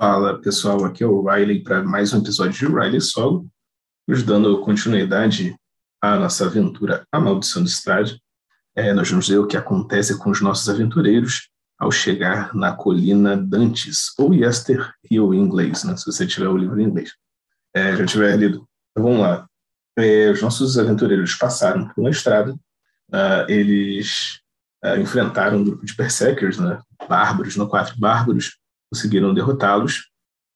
Fala pessoal, aqui é o Riley para mais um episódio de Riley Solo, nos dando continuidade à nossa aventura A Maldição do Estrade. É, nós vamos ver o que acontece com os nossos aventureiros ao chegar na colina Dantes, ou Yester Hill em inglês, né, se você tiver o livro em inglês. É, já tiver lido. Então vamos lá. É, os nossos aventureiros passaram por uma estrada, uh, eles uh, enfrentaram um grupo de berserkers, né, bárbaros, no quatro bárbaros, conseguiram derrotá-los.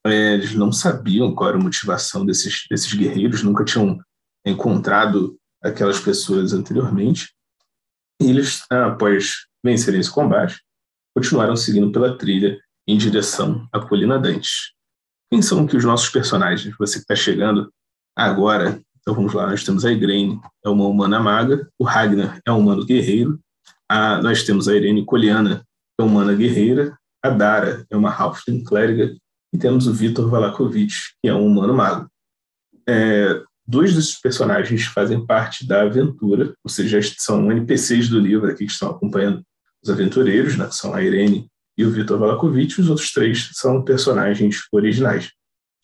É, eles não sabiam qual era a motivação desses, desses guerreiros, nunca tinham encontrado aquelas pessoas anteriormente. E eles, após vencerem esse combate, continuaram seguindo pela trilha em direção à Colina Dantes. Quem são que os nossos personagens? Você que está chegando agora, então vamos lá, nós temos a Igraine, é uma humana maga, o Ragnar é um humano guerreiro, a, nós temos a Irene Coliana, é uma humana guerreira, a Dara é uma Halfling clériga, e temos o Vitor Valakovic, que é um humano mago. É, dois desses personagens fazem parte da aventura, ou seja, são NPCs do livro aqui que estão acompanhando os aventureiros, né, que são a Irene e o Vitor Valakovic, os outros três são personagens originais.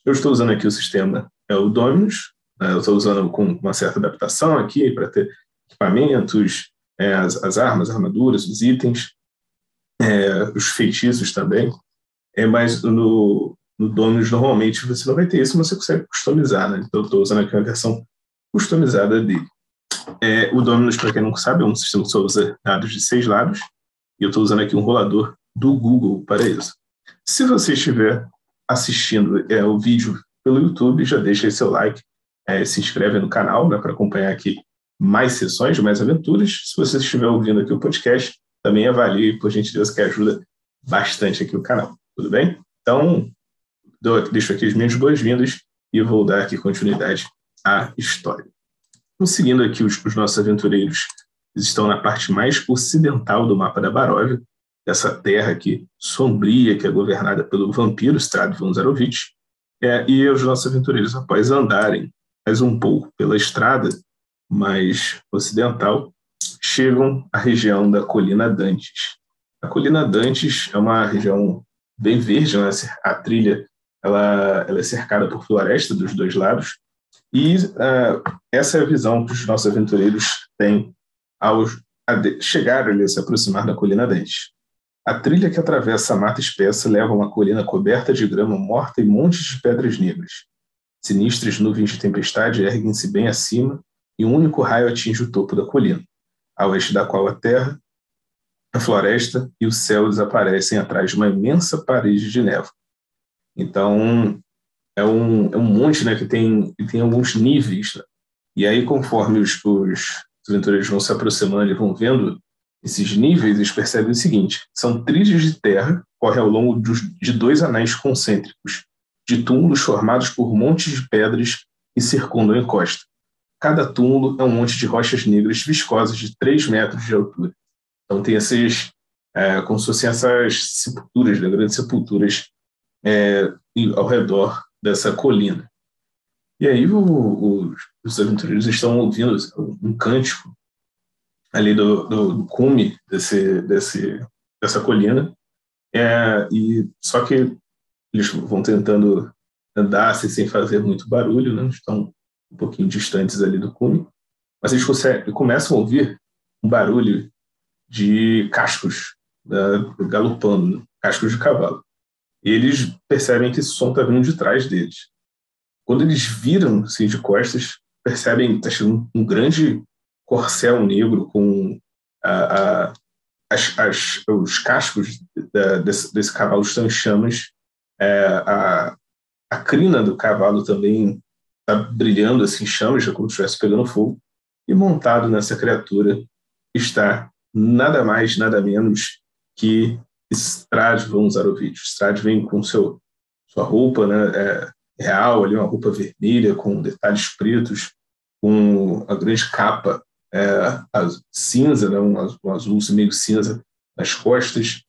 Eu estou usando aqui o sistema é o Dominus, né, eu estou usando com uma certa adaptação aqui para ter equipamentos, é, as, as, armas, armaduras, os itens, é, os feitiços também, é, mas no, no Dominus normalmente você não vai ter isso, mas você consegue customizar, né? Então eu estou usando aqui uma versão customizada dele. É, o Dominus, para quem não sabe, é um sistema que só usa dados de seis lados, e eu estou usando aqui um rolador do Google para isso. Se você estiver assistindo é, o vídeo pelo YouTube, já deixa aí seu like, é, se inscreve no canal né, para acompanhar aqui mais sessões, mais aventuras. Se você estiver ouvindo aqui o podcast, também avalie, por gentileza, que ajuda bastante aqui o canal. Tudo bem? Então, deixo aqui as minhas boas-vindas e vou dar aqui continuidade à história. Então, seguindo aqui os, os nossos aventureiros eles estão na parte mais ocidental do mapa da Baróvia, essa terra aqui sombria que é governada pelo vampiro Stradvan Zarovich. É, e os nossos aventureiros, após andarem mais um pouco pela estrada mais ocidental, chegam à região da Colina Dantes. A Colina Dantes é uma região bem verde, né? a trilha ela, ela é cercada por floresta dos dois lados, e uh, essa é a visão que os nossos aventureiros têm ao chegar ali, se aproximar da colina Dente. A trilha que atravessa a mata espessa leva a uma colina coberta de grama morta e montes de pedras negras. Sinistras nuvens de tempestade erguem-se bem acima e um único raio atinge o topo da colina, a oeste da qual a terra, a floresta e o céu desaparecem atrás de uma imensa parede de névoa. Então, é um, é um monte né, que tem, tem alguns níveis. Né? E aí, conforme os, os os aventureiros vão se aproximando e vão vendo esses níveis, eles percebem o seguinte: são trilhas de terra correm ao longo de dois anéis concêntricos, de túmulos formados por montes de pedras que circundam a encosta. Cada túmulo é um monte de rochas negras viscosas de 3 metros de altura. Então tem esses, é, como se fossem essas sepulturas, né, grandes sepulturas é, ao redor dessa colina. E aí o, o, os aventureiros estão ouvindo um cântico ali do, do, do cume desse, desse, dessa colina. É, e só que eles vão tentando andar assim, sem fazer muito barulho, né? estão um pouquinho distantes ali do cume, mas eles conseguem, começam a ouvir um barulho de cascos uh, galopando, né? cascos de cavalo. E eles percebem que esse som está vindo de trás deles. Quando eles viram assim, de costas, percebem que está chegando um grande corcel negro com a, a, as, as, os cascos da, desse, desse, cavalo estão em chamas, é, a, a crina do cavalo também está brilhando assim, chamas, como se estivesse pegando fogo, e montado nessa criatura está nada mais, nada menos que Strad von Zarovich. Strad vem com seu, sua roupa né, é, real, ali uma roupa vermelha com detalhes pretos, com a grande capa é, cinza, né, um azul meio cinza nas costas.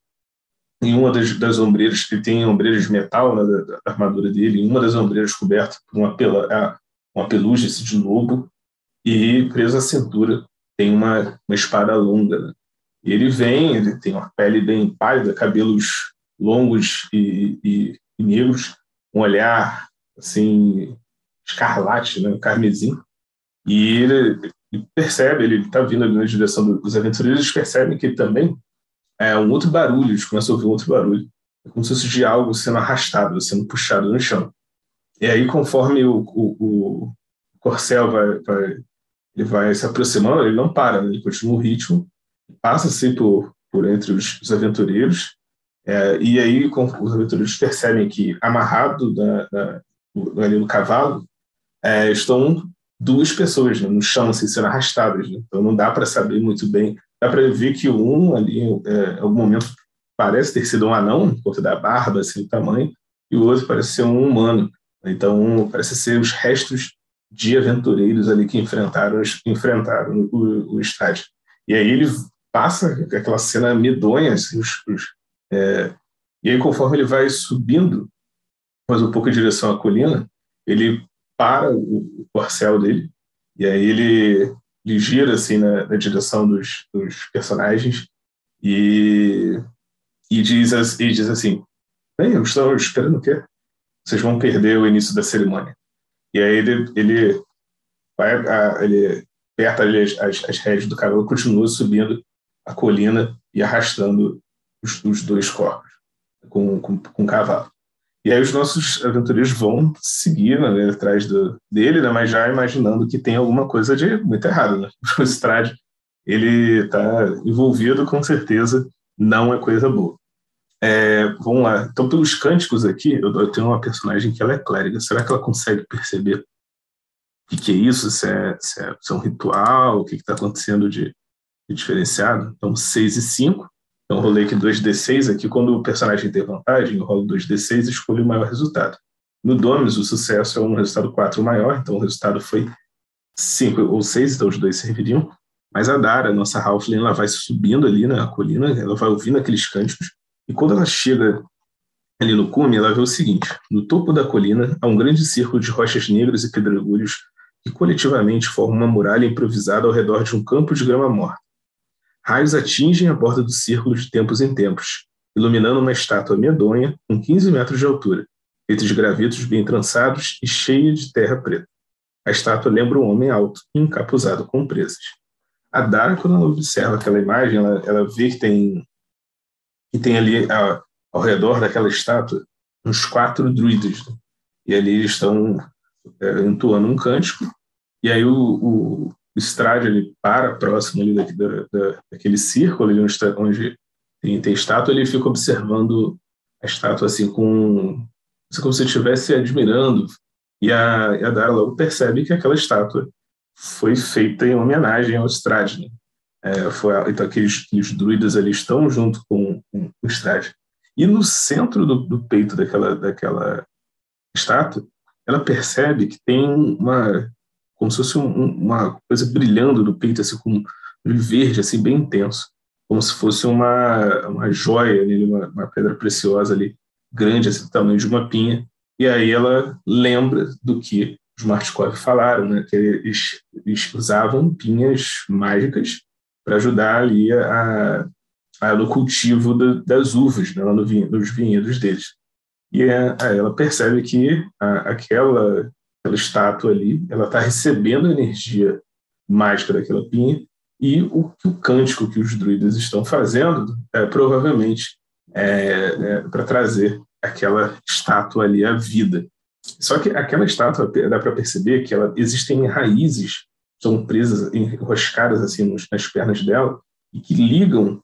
Em uma das, das ombreiras, que tem ombreiras de metal né, armadura dele, em uma das ombreiras coberta por uma, pela, é, uma pelugem de lobo, e preso à cintura tem uma, uma espada longa. Né? Ele vem, ele tem uma pele bem pálida, cabelos longos e, e e negros, um olhar assim escarlate, né, carmesim, e ele, ele percebe, ele está vindo na direção dos aventureiros, eles percebem que ele também é um outro barulho, eles começam a ouvir um outro barulho, é como se fosse de algo sendo arrastado, sendo puxado no chão. E aí, conforme o, o, o corcel vai, vai, ele vai se aproximando, ele não para, né? ele continua o ritmo, passa assim por, por entre os, os aventureiros, é, e aí os aventureiros percebem que amarrado ali no cavalo é, estão duas pessoas né, no chão, assim, sendo arrastadas. Né? Então não dá para saber muito bem. Dá para ver que um ali, é, em algum momento, parece ter sido um anão, por conta da barba, assim, o tamanho, e o outro parece ser um humano. Então, parece ser os restos de aventureiros ali que enfrentaram, enfrentaram o, o estádio. E aí ele passa aquela cena medonha, assim, os, os, é, e aí conforme ele vai subindo, mais um pouco em direção à colina, ele para o, o corcel dele, e aí ele, gira assim na, na direção dos, dos, personagens e, e, diz, e diz assim, Bem, eu estou esperando o quê? vocês vão perder o início da cerimônia. E aí ele, ele vai, ele aperta ali as, as, as rédeas do cavalo, continua subindo a colina e arrastando os, os dois corpos com, com, com o cavalo. E aí os nossos aventureiros vão seguir né, atrás do, dele, né, mas já imaginando que tem alguma coisa de muito errado. Né? O Strade, ele está envolvido, com certeza, não é coisa boa. É, vamos lá. Então, pelos cânticos aqui, eu, eu, tenho uma personagem que ela é clériga. Será que ela consegue perceber o que, que é isso? Se é, se é, se é um ritual? O que está acontecendo de, de, diferenciado? Então, 6 e 5. Então, eu rolei aqui 2d6. Aqui, quando o personagem tem vantagem, eu rolo 2d6 e escolho o maior resultado. No Dominus, o sucesso é um resultado 4 maior, então o resultado foi 5 ou 6, então os dois serviriam. Mas a Dara, nossa Halfling, ela vai subindo ali na colina, ela vai ouvindo aqueles cânticos, e quando ela chega ali no cume, ela vê o seguinte: no topo da colina há um grande círculo de rochas negras e pedregulhos que coletivamente formam uma muralha improvisada ao redor de um campo de grama morta. Raios atingem a borda do círculo de tempos em tempos, iluminando uma estátua medonha com 15 metros de altura, feita de gravetos bem trançados e cheia de terra preta. A estátua lembra um homem alto e encapuzado com presas. A Dara, quando ela observa aquela imagem, ela, ela vê que tem e tem ali ao, ao redor daquela estátua uns quatro druidas. Né? E ali eles estão é, entoando um cântico, e aí o, o, o Strade ele para próximo ali da, da, daquele círculo ali onde, está, onde tem, tem estátua, ele fica observando a estátua assim com assim, como se estivesse admirando e a, e a Dara logo percebe que aquela estátua foi feita em homenagem ao Strade, né? É, foi, então, aqueles, aqueles druidas ali estão junto com, com o Strade. E no centro do, do, peito daquela, daquela estátua, ela percebe que tem uma, como se fosse um, uma coisa brilhando no peito, assim, com um verde, assim, bem intenso, como se fosse uma, uma joia, ali, uma, uma pedra preciosa ali, grande, assim, do tamanho de uma pinha. E aí ela lembra do que os Martikov falaram, né, que eles, eles usavam pinhas mágicas para ajudar ali a, a, no cultivo da, das uvas, né, lá no vinho, nos vinhedos deles. E é, ela percebe que a, aquela, aquela estátua ali, ela está recebendo energia mágica daquela pinha e o, o cântico que os druidas estão fazendo é provavelmente é, é, para trazer aquela estátua ali à vida. Só que aquela estátua dá para perceber que ela existem raízes são presas, enroscadas assim nas pernas dela e que ligam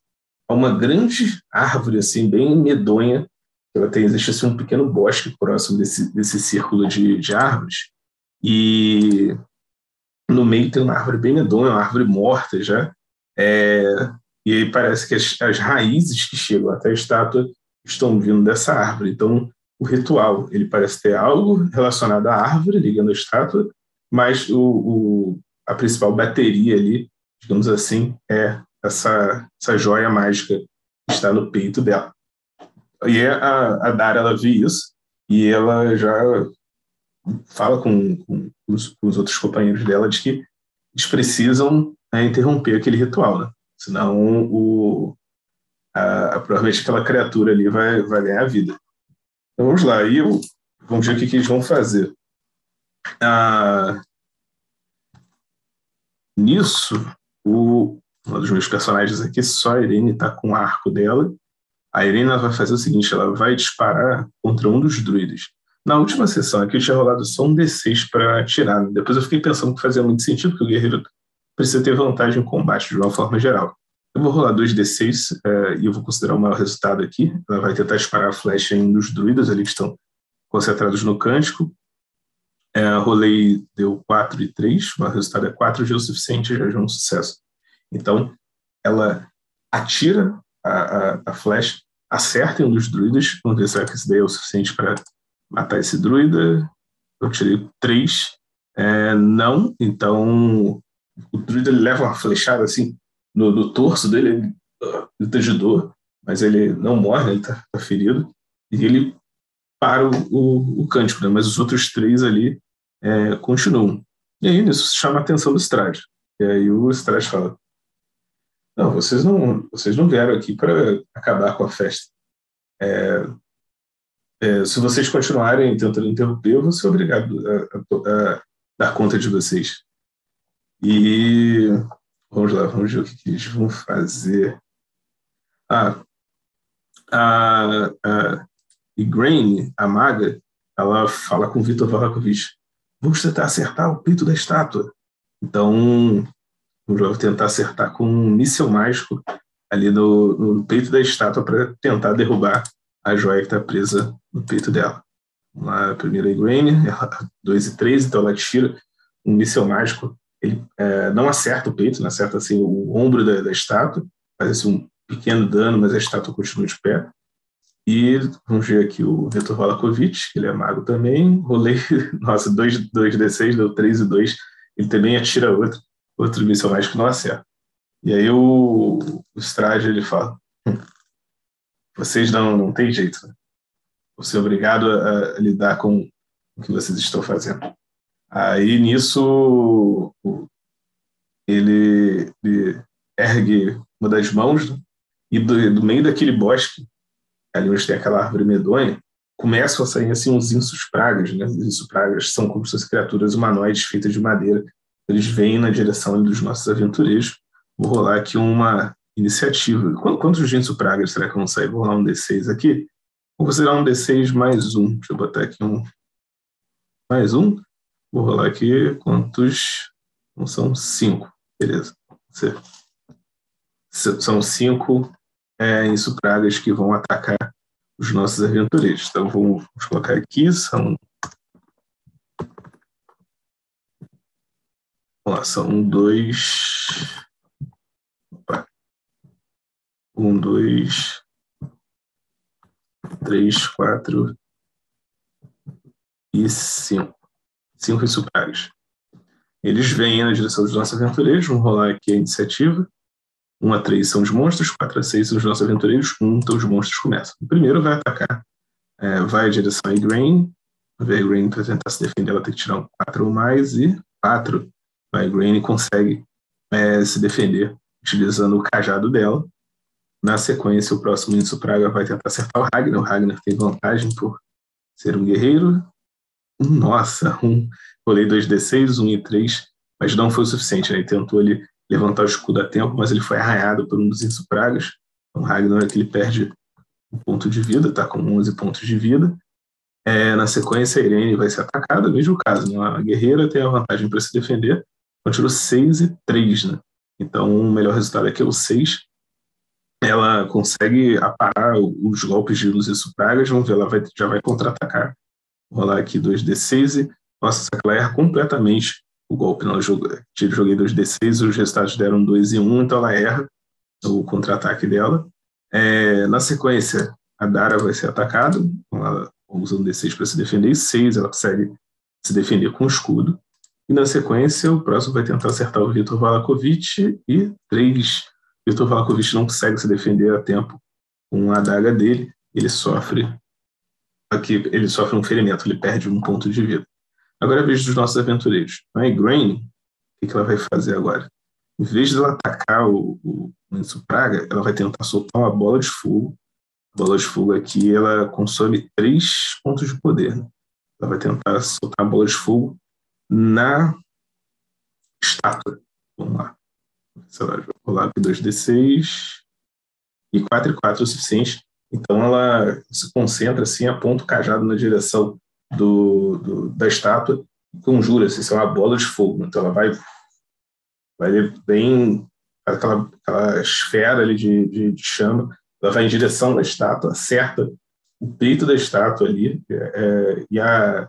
a uma grande árvore assim bem medonha. Ela tem existe assim, um pequeno bosque próximo desse desse círculo de, de árvores e no meio tem uma árvore bem medonha, uma árvore morta já. É, e aí parece que as, as raízes que chegam até a estátua estão vindo dessa árvore. Então, o ritual ele parece ter algo relacionado à árvore ligando a estátua, mas o, o, a principal bateria ali, digamos assim, é essa, essa joia mágica que está no peito dela. E a, a Dara, ela vê isso e ela já fala com, com, os, com os, outros companheiros dela de que eles precisam né, interromper aquele ritual, né? senão o, a, a, provavelmente aquela criatura ali vai, vai ganhar a vida. Então, vamos lá, e eu, vamos ver o que, que eles vão fazer. Ah, nisso, o, um dos meus personagens aqui, só a Irene está com o arco dela. A Irene vai fazer o seguinte: ela vai disparar contra um dos druidas. Na última sessão aqui eu tinha rolado só um D6 para atirar. Né? Depois eu fiquei pensando que fazia muito sentido, porque o guerreiro precisa ter vantagem em combate de uma forma geral. Eu vou rolar dois D6 é, e eu vou considerar o maior resultado aqui. Ela vai tentar disparar a flecha em um dos druidas ali que estão concentrados no cântico. É, rolei, deu 4 e 3, o resultado é 4, já é o suficiente, já é um sucesso. Então, ela atira a, a, a flecha, acerta em um dos druidas, vamos ver se esse daí é o suficiente para matar esse druida. Eu tirei 3, é, não, então o druida ele leva uma flechada assim no, no torso dele, ele, ele tá de dor, mas ele não morre, ele está tá ferido, e ele para o, o, o cântico, né? mas os outros três ali é, continuam. E aí nisso chama a atenção do Strade. E aí o Strade fala: Não, vocês não, vocês não vieram aqui para acabar com a festa. É, é, se vocês continuarem tentando interromper, eu vou ser obrigado a, a, a dar conta de vocês. E vamos lá, vamos ver o que, que eles vão fazer. Ah, a, a Igraine, a maga, ela fala com Vitor Valakovic vamos tentar acertar o peito da estátua. Então, vamos tentar acertar com um míssil mágico ali no, no peito da estátua para tentar derrubar a joia que está presa no peito dela. Vamos lá, a primeira Igraine, 2 e 3, então ela tira um míssil mágico. Ele é, não acerta o peito, não acerta assim, o ombro da, da estátua, faz assim, um pequeno dano, mas a estátua continua de pé. E vamos ver aqui o Vitor Valakovic, ele é mago também. Rolei, nossa, 2 D6, deu 3 e 2. Ele também atira outro, outro míssil mágico não acerta. E aí o, o Strade, ele fala, hum, vocês não, não tem jeito, né? Você é obrigado a, a, lidar com o que vocês estão fazendo. Aí nisso ele, ele ergue uma das mãos né? e do, do meio daquele bosque ali onde tem aquela árvore medonha, começam a sair assim uns insos pragas, né? Os insos pragas são como se fossem criaturas humanoides feitas de madeira. Eles vêm na direção dos nossos aventureiros. Vou rolar aqui uma iniciativa. Quantos insos pragas será que vão sair? Vou rolar um D6 aqui. Vou considerar um D6 mais um. Deixa eu botar aqui um mais um. Vou rolar aqui quantos? Não são cinco. Beleza. São cinco é, pragas que vão atacar os nossos aventureiros. Então, vamos colocar aqui, são. Vamos lá, são dois. Opa. Um, dois, três, quatro e cinco. Cinco pragas. Eles vêm na direção dos nossos aventureiros, vamos rolar aqui a iniciativa. 1 a 3 são os monstros, 4 a 6 são os nossos aventureiros, 1 então os monstros começam. O primeiro vai atacar, é, vai em direção a Igraine, a Igraine tentar se defender, ela tem que tirar um 4 ou mais, e 4, a Igraine consegue é, se defender utilizando o cajado dela. Na sequência, o próximo Inso Praga vai tentar acertar o Ragnar. O Ragnar tem vantagem por ser um guerreiro. Nossa, um, rolei 2d6, 1 e 3, mas não foi o suficiente. Né? Ele tentou ali levantar o escudo a tempo, mas ele foi arranhado por um dos insupragas. Então, Ragnar é que ele perde um ponto de vida, está com 11 pontos de vida. É, na sequência, a Irene vai ser atacada, mesmo caso. Né? A guerreira tem a vantagem para se defender, continua 6 e 3. Né? Então, o melhor resultado aqui é o 6. Ela consegue aparar os golpes de luz e supragas. Vamos ver, ela vai, já vai contra-atacar. Rolar aqui 2d6 e, nossa, essa ela erra completamente o golpe. Não, eu joguei 2d6, os resultados deram 2 e 1, então ela erra o contra-ataque dela. É, na sequência, a Dara vai ser atacada, ela usa um d6 para se defender, e 6 ela consegue se defender com o escudo. E na sequência, o próximo vai tentar acertar o Vitor Valakovic, e 3, Vitor Valakovic não consegue se defender a tempo com a adaga dele, ele sofre aqui ele sofre um ferimento, ele perde um ponto de vida. Agora é a vez dos nossos aventureiros. A Igraine, o que ela vai fazer agora? Em vez de ela atacar o, o Praga, ela vai tentar soltar uma bola de fogo. bola de fogo aqui, ela consome três pontos de poder. Né? Ela vai tentar soltar a bola de fogo na estátua. Vamos lá. Vou rolar aqui 2d6 e 4 e 4 é o suficiente. Então ela se concentra assim, aponta o cajado na direção do, do da estátua e conjura assim, isso é uma bola de fogo. Então ela vai, vai bem aquela, aquela esfera ali de, de, de chama, ela vai em direção da estátua, acerta o peito da estátua ali é, é, e a,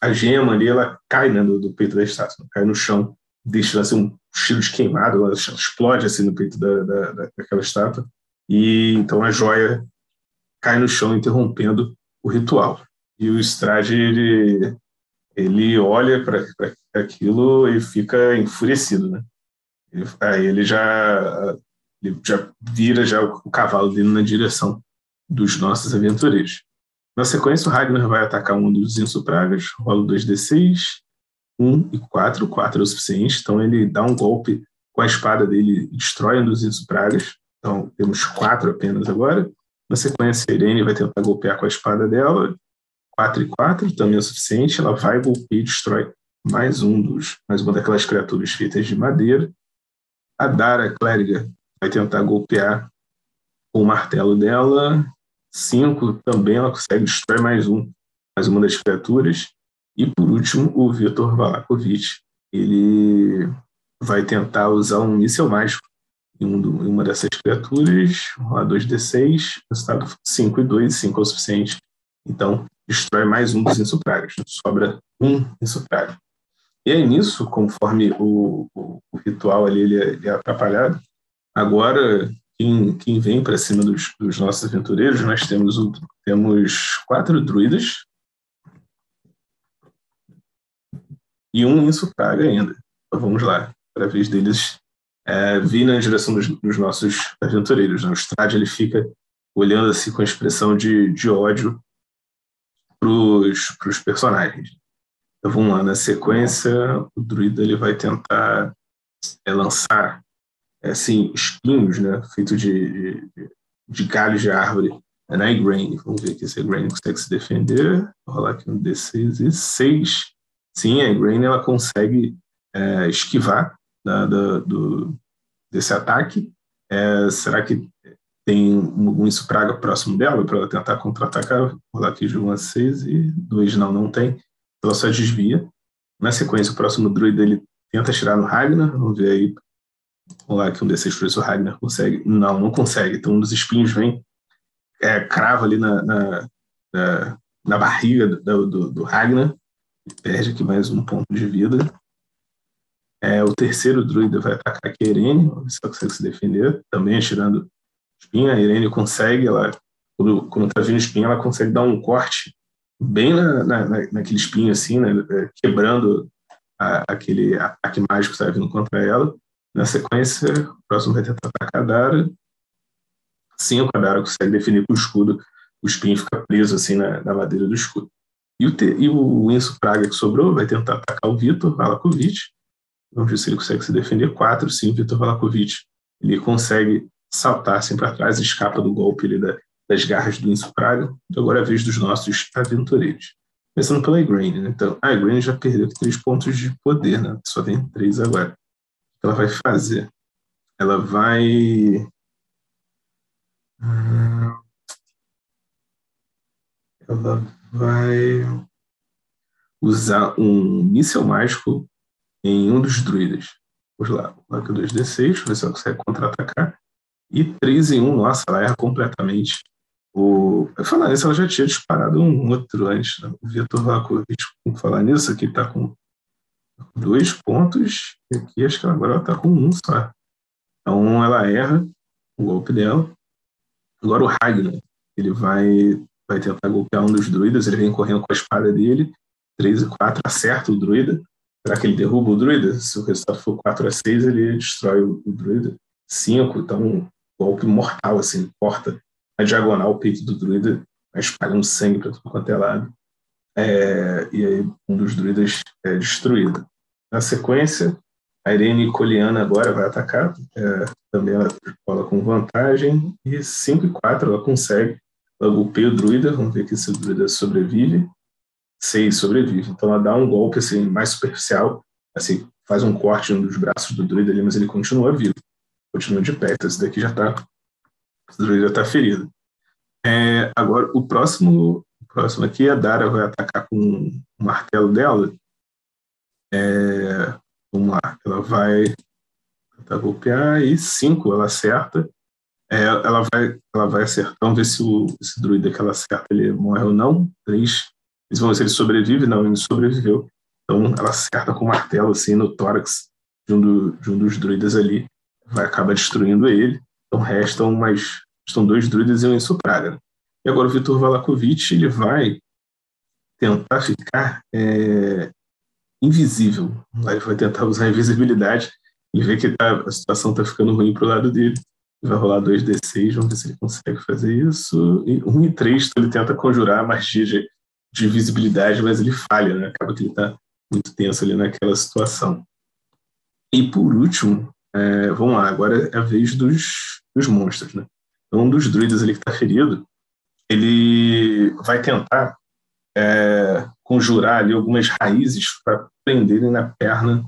a gema ali ela cai né, do, do peito da estátua, cai no chão, deixa assim, um cheiro de queimado, ela explode assim no peito da, da, daquela estátua e então a joia cai no chão interrompendo o ritual. E o Strade ele, ele olha para aquilo e fica enfurecido, né? Ele, aí ele já ele já vira já o, cavalo dele na direção dos nossos aventureiros. Na sequência, o Ragnar vai atacar um dos insupragas, rola 2d6, 1 e 4, 4 é o suficiente, então ele dá um golpe com a espada dele destrói um dos insupragas, então temos 4 apenas agora. Na sequência, a Irene vai tentar golpear com a espada dela, 4 e 4 também é o suficiente, ela vai golpear e destrói mais um dos, mais uma daquelas criaturas feitas de madeira. A Dara, clériga, vai tentar golpear com o martelo dela, 5 também ela consegue destruir mais um, mais uma das criaturas. E por último, o Vitor Valakovic, ele vai tentar usar um míssil mágico em, um, em uma dessas criaturas, rolar 2d6, resultado 5 e 2, 5 é o suficiente. Então, destrói mais um dos insupragas, sobra um insupraga. E aí nisso, conforme o, o, o ritual ali ele é, ele é atrapalhado, agora quem, quem vem para cima dos, dos, nossos aventureiros, nós temos, o, temos quatro druidas e um insupraga ainda. Então vamos lá, para a vez deles é, vir na direção dos, dos nossos aventureiros. Né? O Strade ele fica olhando assim com expressão de, de ódio para os personagens. Então vamos lá, na sequência, o druida ele vai tentar é, lançar assim, espinhos, né, feito de, de, de galhos de árvore é na Igraine. Vamos ver aqui se a Igraine consegue se defender. Vou rolar aqui no D6 e 6. Sim, a Igraine ela consegue é, esquivar da, da, do, desse ataque. É, será que tem um praga próximo dela para ela tentar contra-atacar? Vou rolar aqui de 1 a 6 e 2 não, não tem. Ela só desvia. Na sequência, o próximo druida ele tenta tirar no Ragnar. Vamos ver aí. Vamos lá que um desses dois o Ragnar consegue. Não, não consegue. Então um dos espinhos vem, é, crava ali na, na, na, na barriga do, do, do Ragnar. Perde aqui mais um ponto de vida. É, o terceiro druida vai atacar aqui a Irene, se ela consegue se defender, também tirando espinha. A Irene consegue, ela, quando, quando tá vindo espinha, ela consegue dar um corte bem na, na, naquele espinho, assim, né, é, quebrando a, aquele ataque mágico que está vindo contra ela. Na sequência, o próximo vai tentar atacar a Dara. Sim, a Dara consegue definir com o escudo, o espinho fica preso assim na, na madeira do escudo. E o, te, e o Enzo Praga que sobrou vai tentar atacar o Vitor Valakovic. Vamos ver se ele consegue se defender. Quatro, sim, Vitor Valakovic. Ele consegue saltar assim para trás, escapa do golpe ali da, das garras do Enzo Praga. Então agora é a vez dos nossos aventureiros. Começando pela Igraine. Né? Então, a Igraine já perdeu três pontos de poder, né? Só tem três agora. Ela vai fazer? Ela vai. Ela vai usar um míssel mágico em um dos druidas. Vamos lá, marca 2d6, ver se ela consegue contra-atacar. E 3 em 1, nossa, ela erra completamente. O, falar nisso, ela já tinha disparado um outro antes. Né? O Vitor Vakovic, falar nisso, aqui está com dois pontos, e aqui acho que agora ela está com um só. Então ela erra o golpe dela. Agora o Ragnar, ele vai, vai tentar golpear um dos druidas, ele vem correndo com a espada dele, 3 e 4, acerta o druida, Será que ele derruba o druida? Se o resultado for 4 a 6, ele destrói o, o druida. 5, então um golpe mortal, assim, corta a diagonal o peito do druida, espalhando sangue para tudo quanto é lado. É, e aí um dos druidas é destruído. Na sequência, a Irene Coliana agora vai atacar. É, também ela rola com vantagem. E 5 e 4 ela consegue ela golpeia o druida, vamos ver aqui se o druida sobrevive. Seis sobrevive. Então ela dá um golpe assim, mais superficial, assim, faz um corte dos braços do druida ali, mas ele continua vivo. Continua de pé. Então esse daqui já está. O druida está ferido. É, agora, o próximo, próximo aqui, a Dara vai atacar com o martelo dela. É, vamos lá, ela vai tentar golpear e cinco, ela acerta. É, ela, vai, ela vai acertar, vamos ver se o esse druida que ela acerta ele morre ou não. Três. Eles vão ver se ele sobrevive. Não, ele sobreviveu. Então ela acerta com o martelo assim no tórax de um, do, de um dos druidas ali. Vai acabar destruindo ele. Então restam mais. Estão dois druidas e um insupraga. E agora o Vitor Valakovic ele vai tentar ficar é, invisível. Ele vai tentar usar a invisibilidade e ver que tá, a situação está ficando ruim para o lado dele. Vai rolar 2d6, vamos ver se ele consegue fazer isso. E 1 e 3, então ele tenta conjurar a magia de, de visibilidade, mas ele falha, né? Acaba que ele está muito tenso ali naquela situação. E por último, é, vamos lá, agora é a vez dos, dos monstros, né? Então, um dos druidas ali que está ferido, ele vai tentar é, conjurar ali algumas raízes para prenderem na perna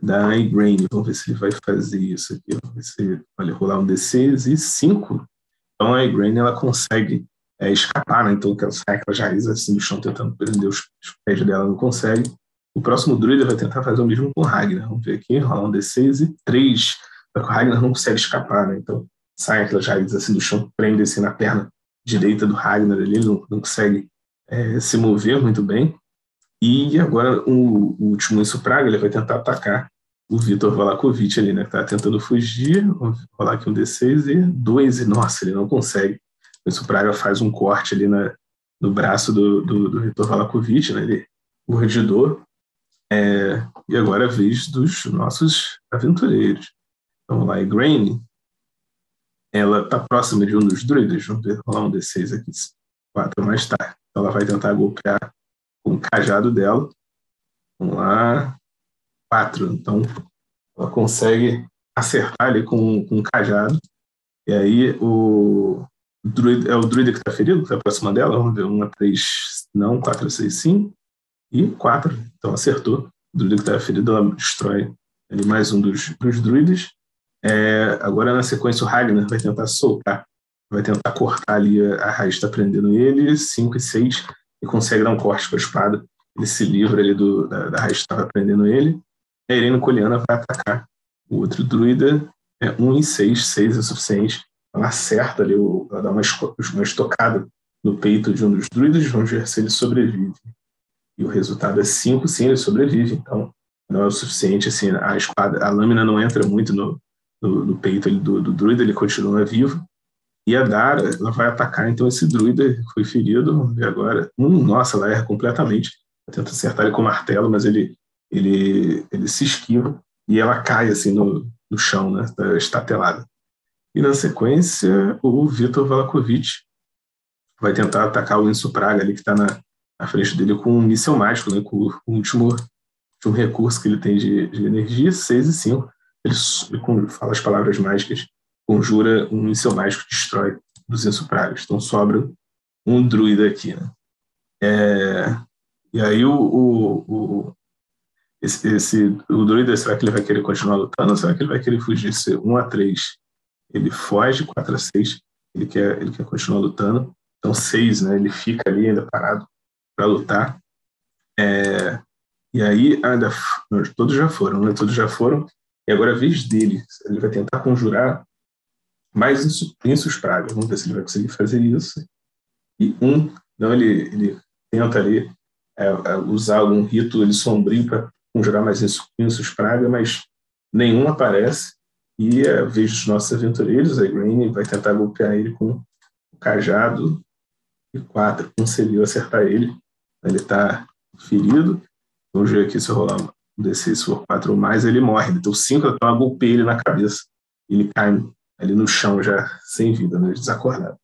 da Igraine. Vamos ver se ele vai fazer isso aqui. Vamos ver se olha, rolar um D6 e 5. Então a Igraine ela consegue é, escapar, né? Então ela sai aquelas raízes assim do chão tentando prender os, os pés dela, não consegue. O próximo druida vai tentar fazer o mesmo com o Ragnar. Vamos ver aqui, rolar um D6 e 3. Só que o Ragnar não consegue escapar, né? Então sai aquelas raízes assim do chão, prende assim na perna direita do Ragnar ali, ele não, não consegue é, se mover muito bem. E agora o, o último Isso Praga, ele vai tentar atacar o Vitor Valakovic ali, né? Que tá tentando fugir. Vou rolar aqui um D6 e dois. E nossa, ele não consegue. O Isso Praga faz um corte ali na, no braço do, do, do Vitor Valakovic, né? Ele urdidor. É, e agora é a vez dos nossos aventureiros. Vamos lá, e Grain, ela está próxima de um dos druidas. Vamos rolar um D6 aqui, quatro mais tarde. Ela vai tentar golpear com o cajado dela. Vamos lá. Quatro. Então, ela consegue acertar ali com, com o cajado. E aí, o, druida, é o druida que está ferido, que está próxima dela. Vamos ver. Uma, três, não. Quatro, seis, sim. E quatro. Então, acertou. O druida que está ferido, ela destrói ali mais um dos, dos druidas. É, agora, na sequência, o Ragnar vai tentar soltar. Vai tentar cortar ali, a raiz está prendendo ele, 5 e 6, e consegue dar um corte com a espada, ele se livra ali do, da, da raiz que estava prendendo ele, a Irene Coliana vai atacar. O outro druida, é 1 um e 6, 6 é suficiente, ela acerta ali, ela dá uma, uma estocada no peito de um dos druidas, vamos ver se ele sobrevive. E o resultado é 5, sim, ele sobrevive, então não é o suficiente, assim, a espada, a lâmina não entra muito no, no, no peito do, do druida, ele continua vivo, e a Dara, ela vai atacar então esse druida que foi ferido, vamos ver agora. Hum, nossa, ela erra completamente. Tenta acertar ele com o martelo, mas ele, ele, ele se esquiva e ela cai assim no, no chão, né? Está estatelada. E na sequência, o Vitor Valakovic vai tentar atacar o Enzo Praga ali, que está na, na frente dele com um míssel mágico, né? com o último, último recurso que ele tem de, de energia, 6 e 5. Ele, fala as palavras mágicas conjura um míssil mágico destrói 200 pragas. Então sobra um druida aqui. Né? É, e aí o, o, o, esse, esse, o druida, será que ele vai querer continuar lutando ou será que ele vai querer fugir? Se 1 a 3 ele foge, 4 a 6 ele quer, ele quer continuar lutando. Então 6, né, ele fica ali ainda parado para lutar. É, e aí, ainda, todos já foram, né? Todos já foram. E agora a vez dele. Ele vai tentar conjurar mais insus pragas. Vamos ver se ele vai conseguir fazer isso. E um, não, ele, ele tenta ali é, é usar algum rito ele sombrio para conjurar mais insus praga, mas nenhum aparece. E é a vez dos nossos aventureiros, a Green vai tentar golpear ele com o cajado e quatro conseguiu acertar ele. Ele está ferido. Vamos ver aqui se eu rolar um D6 for quatro ou mais, ele morre. Então cinco, então eu golpeei ele na cabeça. Ele cai ali no chão já sem vida, né, desacordado.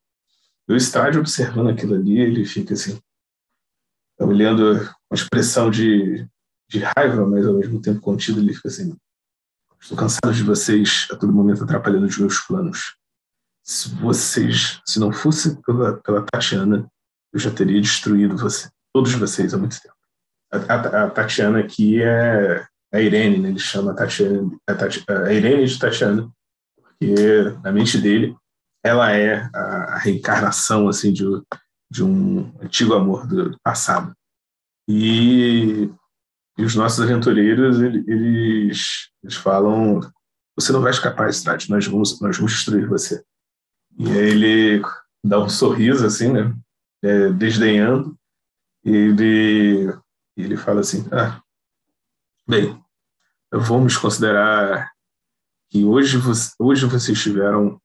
o estádio observando aquilo ali, ele fica assim, olhando com expressão de, de raiva, mas ao mesmo tempo contido, ele fica assim, estou cansado de vocês a todo momento atrapalhando os meus planos. se vocês, se não fosse pela, pela Tatiana, eu já teria destruído você, todos vocês há muito tempo. A, a, Tatiana aqui é a Irene, né? ele chama a Tatiana, a, Tati, a Irene de Tatiana, porque na mente dele ela é a, reencarnação assim de, de um antigo amor do passado. E, e os nossos aventureiros, eles, eles falam: você não vai escapar, Strade, nós vamos, nós vamos destruir você. E aí ele dá um sorriso assim, né? É, desdenhando. Ele, ele fala assim: ah, bem, vamos considerar que hoje, hoje vocês tiveram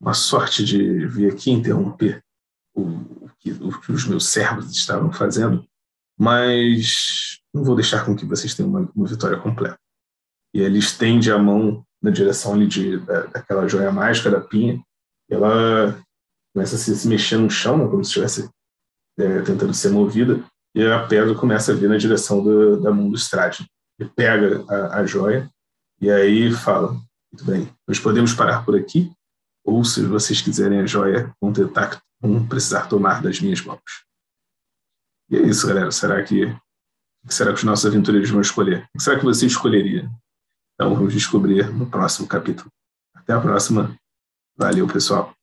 uma sorte de vir aqui interromper o, que, o que os meus servos estavam fazendo, mas não vou deixar com que vocês tenham uma, uma vitória completa. E ele estende a mão na direção ali de, da, daquela joia mágica da pinha, e ela começa a se, se mexer no chão, né, como se estivesse é, tentando ser movida, e a pedra começa a vir na direção do, da mão do Strade. Ele pega a, a joia e aí fala: muito bem, nós podemos parar por aqui, ou se vocês quiserem a joia, vão, tentar, vão precisar tomar das minhas mãos. E é isso, galera. Será que, o que será que os nossos aventureiros vão escolher? O que será que você escolheria? Então vamos descobrir no próximo capítulo. Até a próxima. Valeu, pessoal.